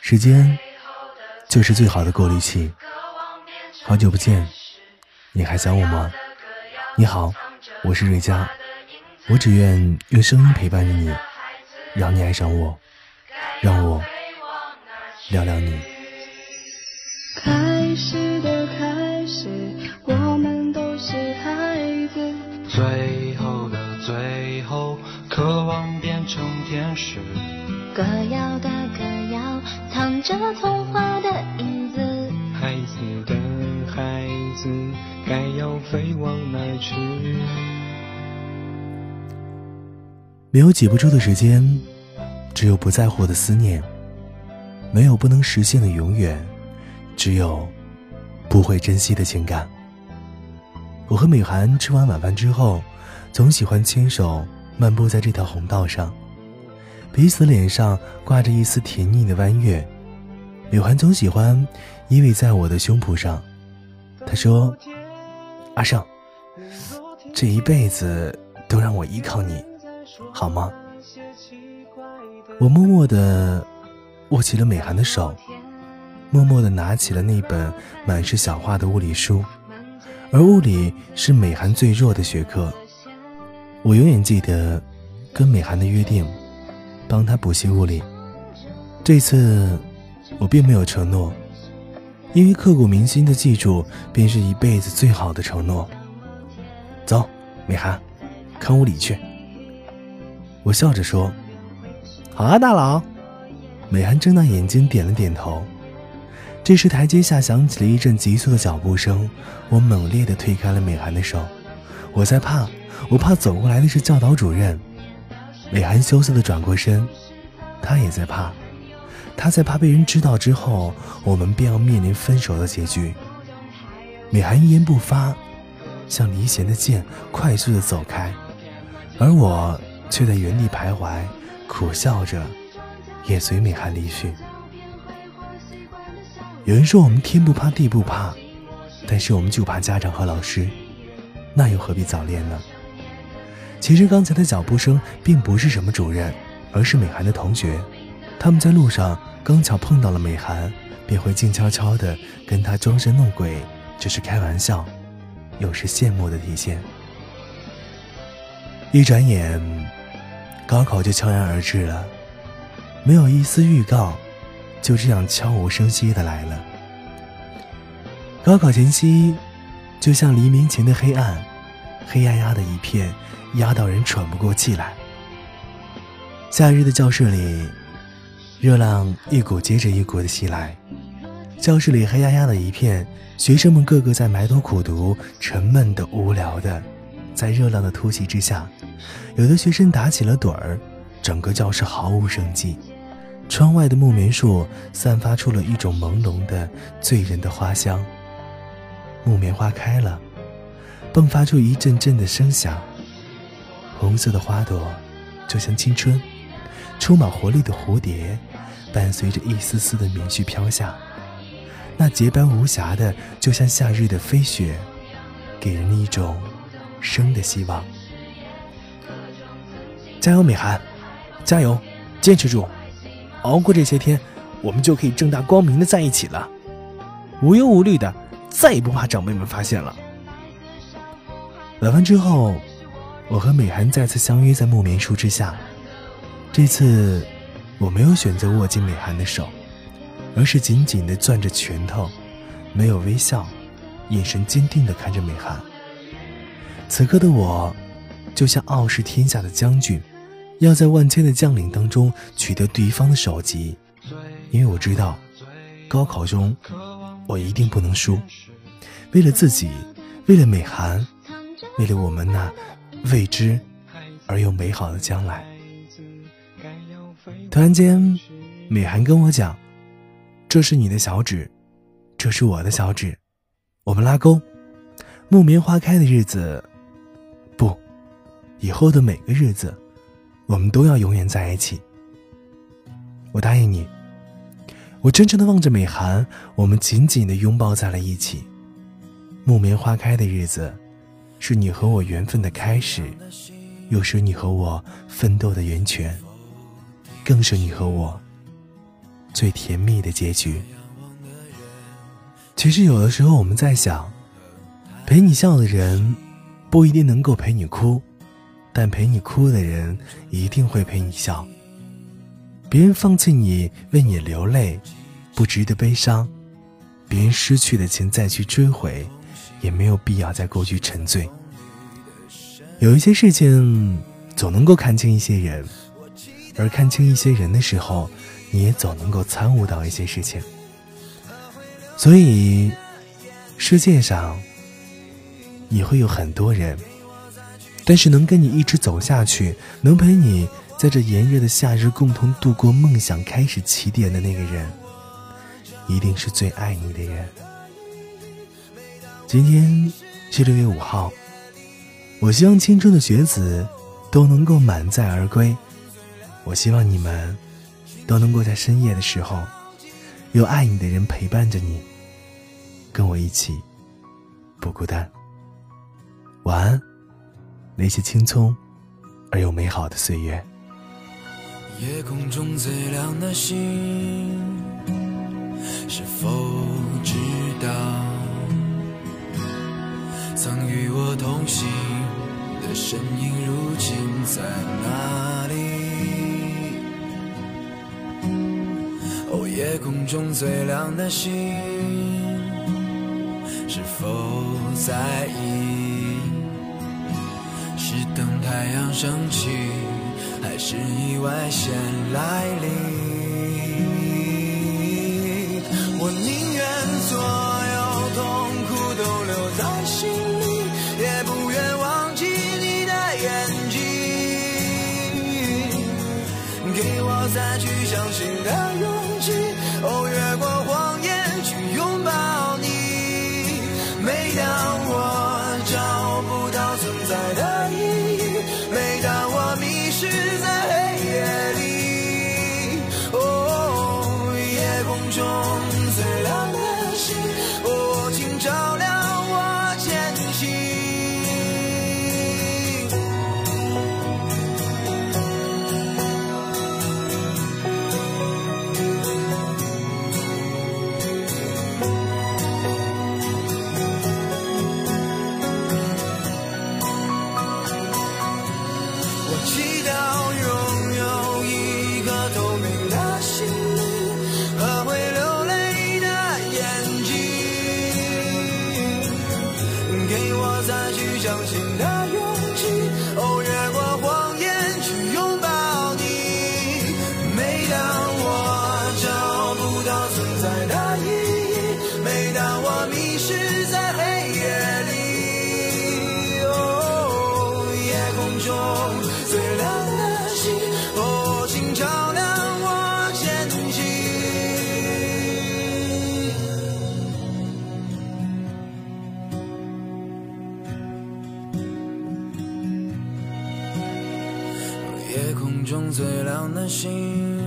时间就是最好的过滤器。好久不见，你还想我吗？你好，我是瑞佳，我只愿用声音陪伴着你，让你爱上我，让我聊聊你。开始的开始，我们都是孩子。最后的最后，渴望变成天使。歌谣的歌谣，藏着童话的影子。孩子的孩子，该要飞往哪去？没有挤不出的时间，只有不在乎的思念；没有不能实现的永远，只有不会珍惜的情感。我和美涵吃完晚饭之后，总喜欢牵手漫步在这条红道上。彼此脸上挂着一丝甜腻的弯月，美涵总喜欢依偎在我的胸脯上。他说：“阿胜，这一辈子都让我依靠你，好吗？”我默默地握起了美涵的手，默默地拿起了那本满是小画的物理书，而物理是美涵最弱的学科。我永远记得跟美涵的约定。帮他补习物理。这次我并没有承诺，因为刻骨铭心的记住便是一辈子最好的承诺。走，美涵，看物理去。我笑着说：“好啊，大佬。”美涵睁大眼睛点了点头。这时台阶下响起了一阵急促的脚步声，我猛烈地推开了美涵的手。我在怕，我怕走过来的是教导主任。美涵羞涩的转过身，她也在怕，她在怕被人知道之后，我们便要面临分手的结局。美涵一言不发，像离弦的箭，快速的走开，而我却在原地徘徊，苦笑着，也随美涵离去。有人说我们天不怕地不怕，但是我们就怕家长和老师，那又何必早恋呢？其实刚才的脚步声并不是什么主任，而是美涵的同学。他们在路上刚巧碰到了美涵，便会静悄悄地跟她装神弄鬼，只是开玩笑，又是羡慕的体现。一转眼，高考就悄然而至了，没有一丝预告，就这样悄无声息地来了。高考前夕，就像黎明前的黑暗，黑压压的一片。压到人喘不过气来。夏日的教室里，热浪一股接着一股的袭来，教室里黑压压的一片，学生们个个在埋头苦读，沉闷的、无聊的，在热浪的突袭之下，有的学生打起了盹儿，整个教室毫无生机。窗外的木棉树散发出了一种朦胧的、醉人的花香。木棉花开了，迸发出一阵阵的声响。红色的花朵，就像青春，充满活力的蝴蝶，伴随着一丝丝的棉絮飘下。那洁白无瑕的，就像夏日的飞雪，给人一种生的希望。加油，美涵，加油，坚持住，熬过这些天，我们就可以正大光明的在一起了，无忧无虑的，再也不怕长辈们发现了。晚饭之后。我和美涵再次相约在木棉树之下，这次我没有选择握紧美涵的手，而是紧紧地攥着拳头，没有微笑，眼神坚定地看着美涵。此刻的我，就像傲视天下的将军，要在万千的将领当中取得对方的首级，因为我知道，高考中我一定不能输。为了自己，为了美涵，为了我们那。未知而又美好的将来。突然间，美涵跟我讲：“这是你的小指，这是我的小指，我们拉钩。木棉花开的日子，不，以后的每个日子，我们都要永远在一起。”我答应你。我真诚的望着美涵，我们紧紧的拥抱在了一起。木棉花开的日子。是你和我缘分的开始，又是你和我奋斗的源泉。更是你和我最甜蜜的结局。其实有的时候我们在想，陪你笑的人不一定能够陪你哭，但陪你哭的人一定会陪你笑。别人放弃你，为你流泪，不值得悲伤；别人失去的钱再去追回，也没有必要在过去沉醉。有一些事情，总能够看清一些人，而看清一些人的时候，你也总能够参悟到一些事情。所以，世界上也会有很多人，但是能跟你一直走下去，能陪你在这炎热的夏日共同度过梦想开始起点的那个人，一定是最爱你的人。今天是六月五号。我希望青春的学子都能够满载而归。我希望你们都能够在深夜的时候，有爱你的人陪伴着你，跟我一起不孤单。晚安，那些青葱而又美好的岁月。夜空中最亮的星，是否同行的？身影如今在哪里？哦，夜空中最亮的星，是否在意？是等太阳升起，还是意外先来临？再去相信的勇气，中最亮的星，